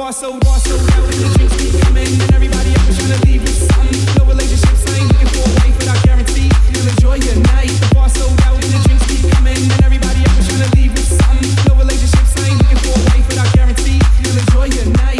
bar oh, so, oh, the drinks keep coming and everybody trying to leave with something. No looking for a wife, guarantee you'll enjoy your night. Bar so oh, the drinks keep coming and everybody trying to leave with something. No looking for a wife, guarantee you'll enjoy your night.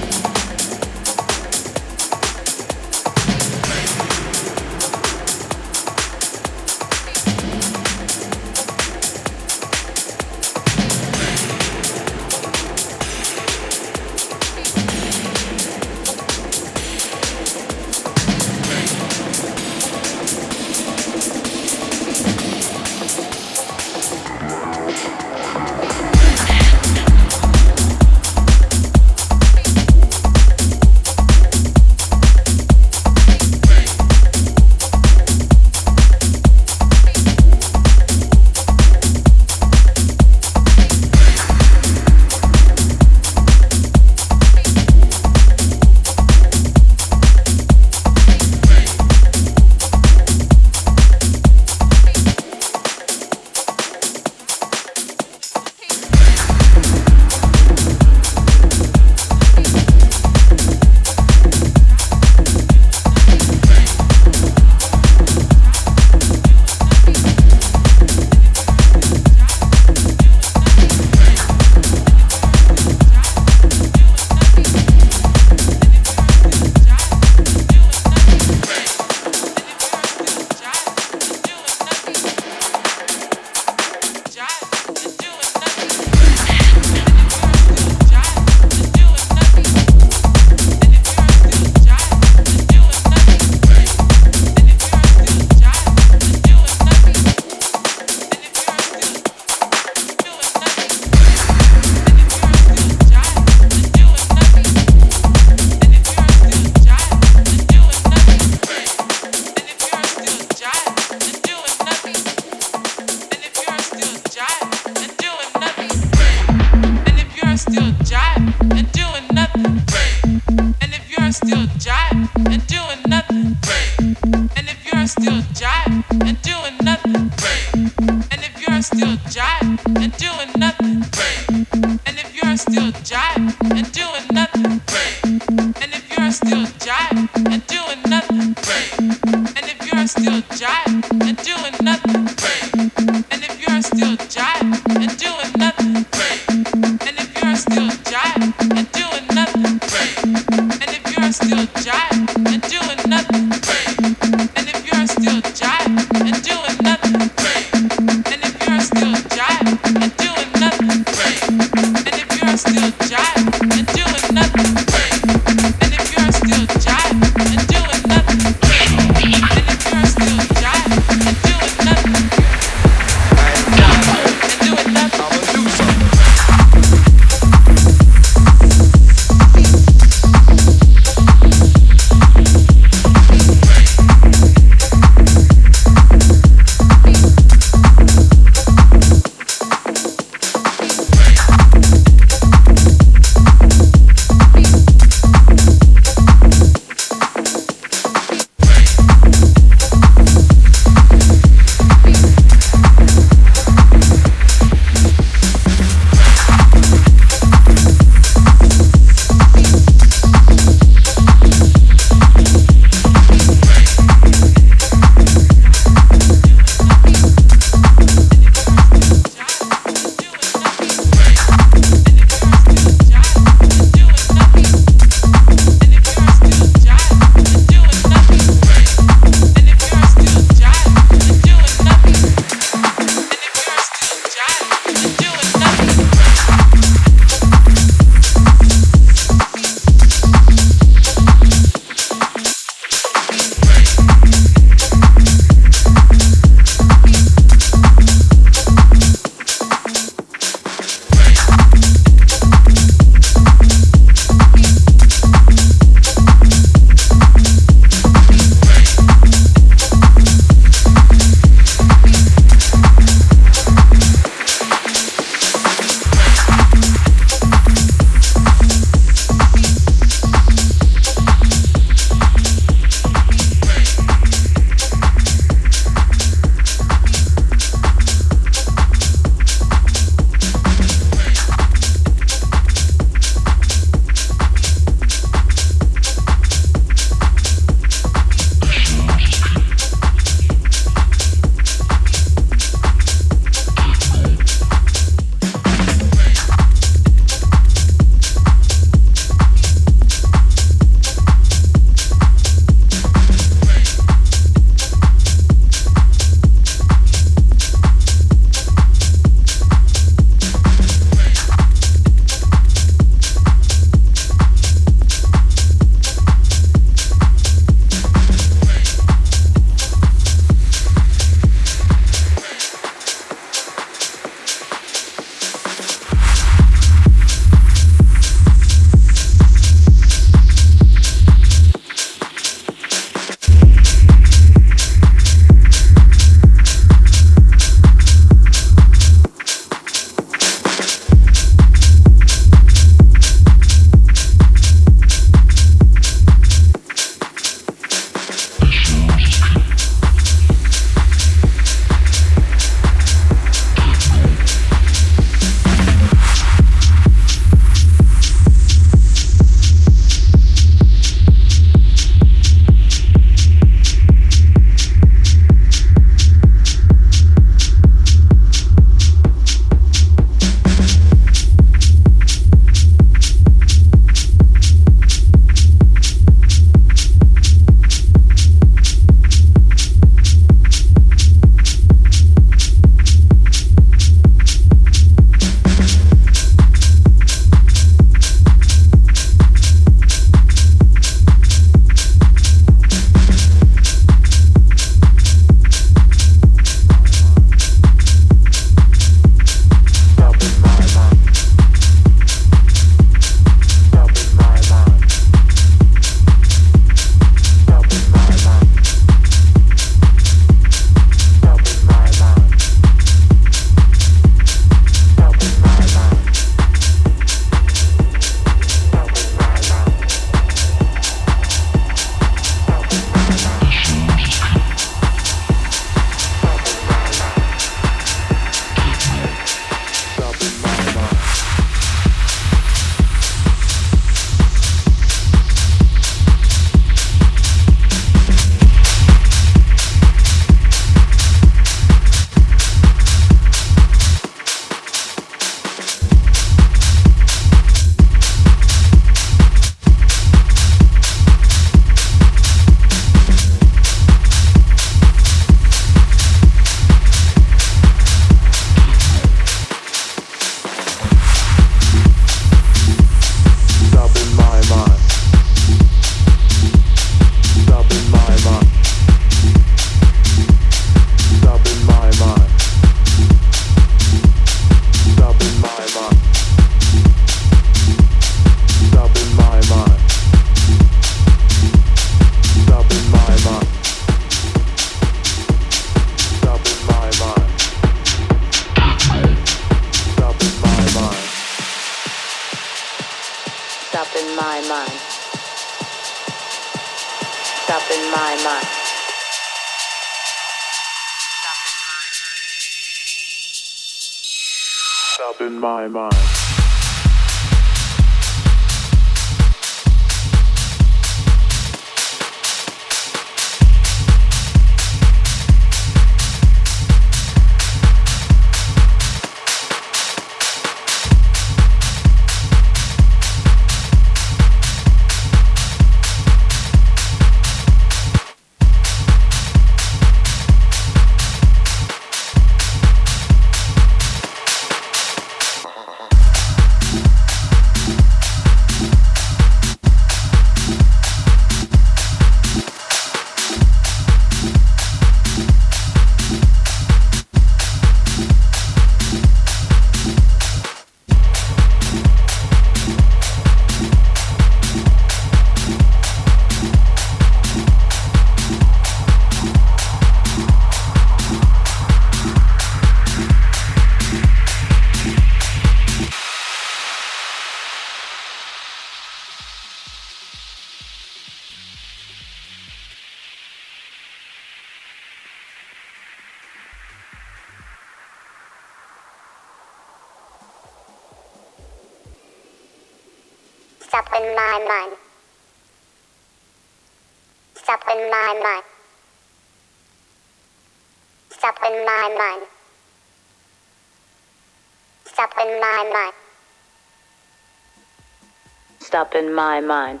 Stop in my mind.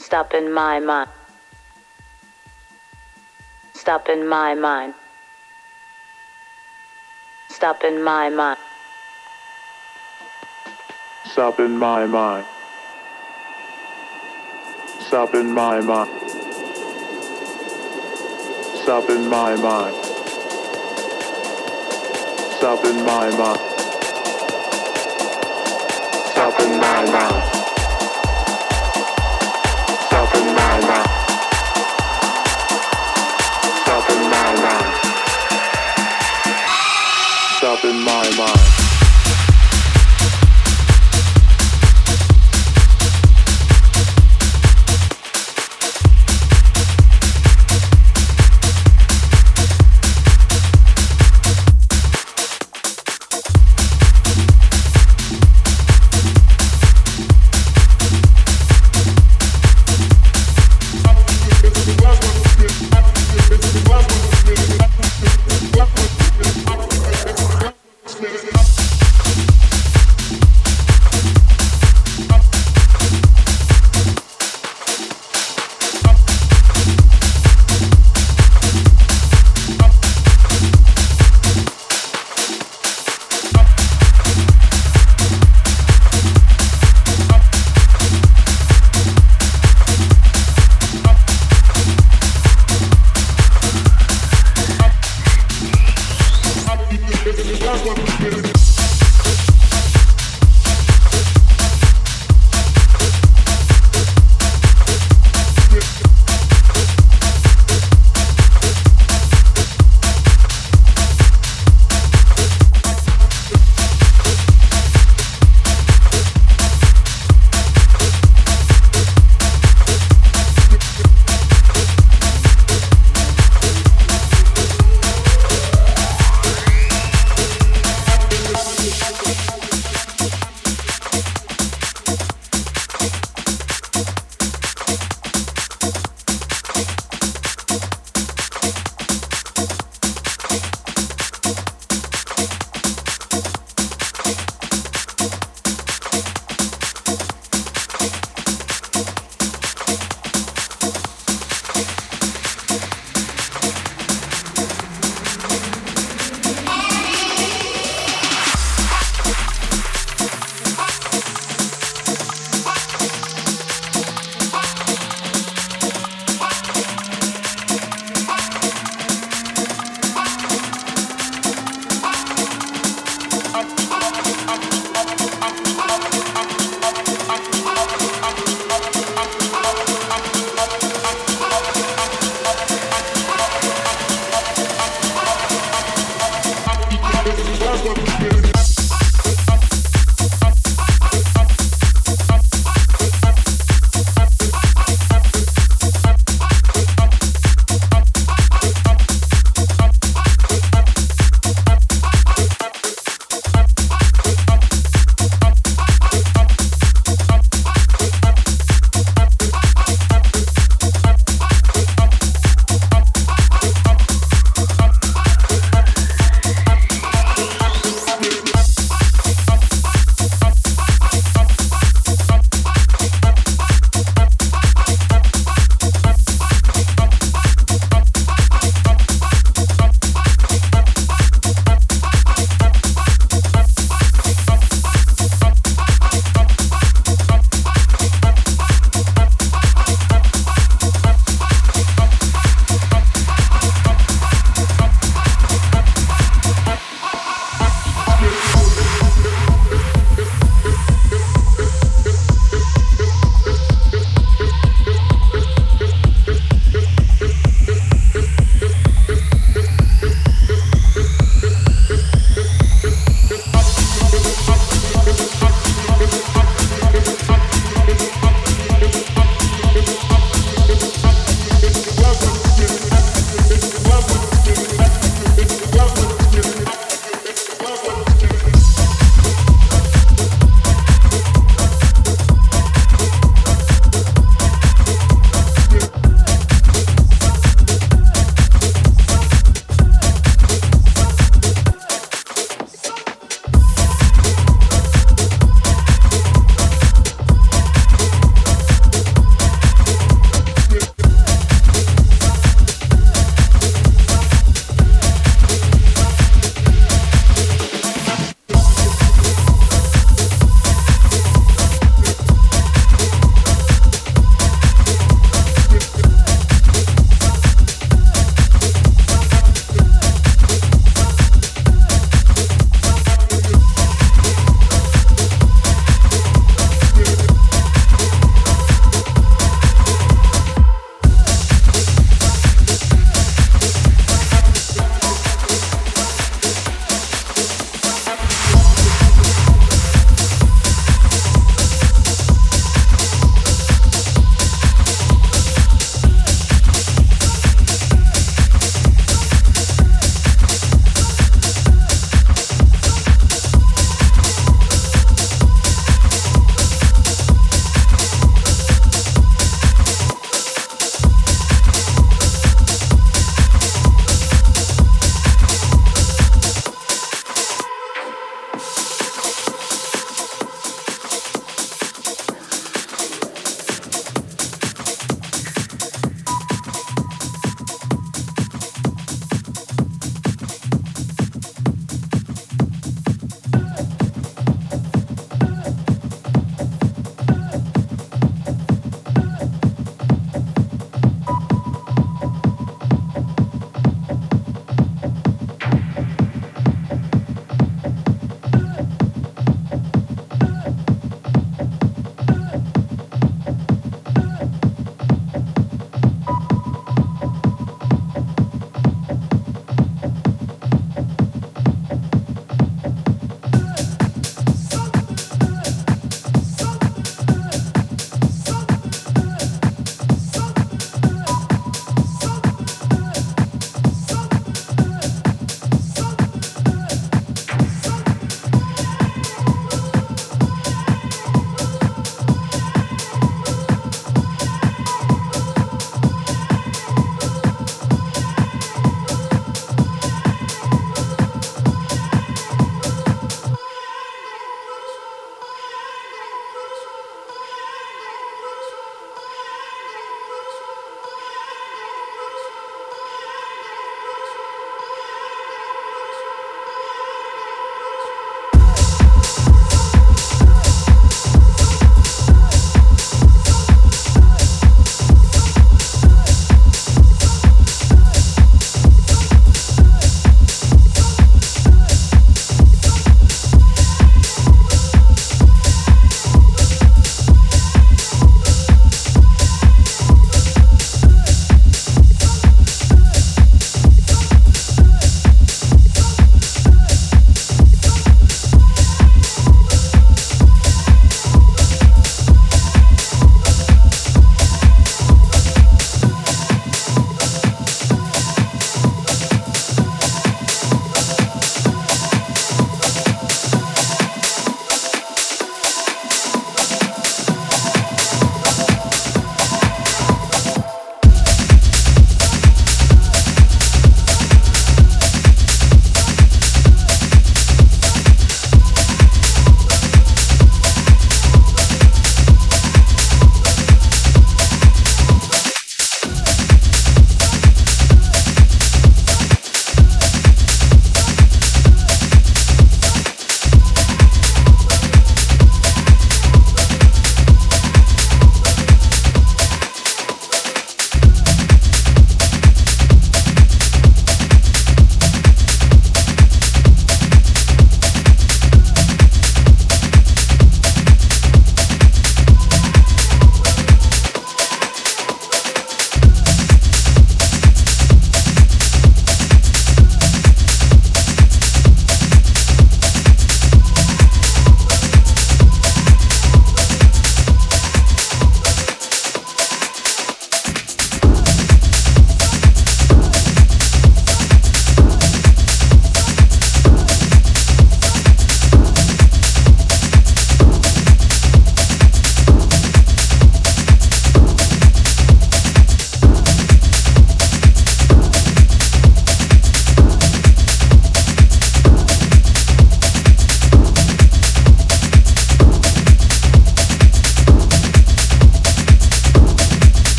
Stop in my mind. Stop in my mind. Stop in my mind. Stop in my mind. Stop in my mind. Stop in my mind. Stop in my mind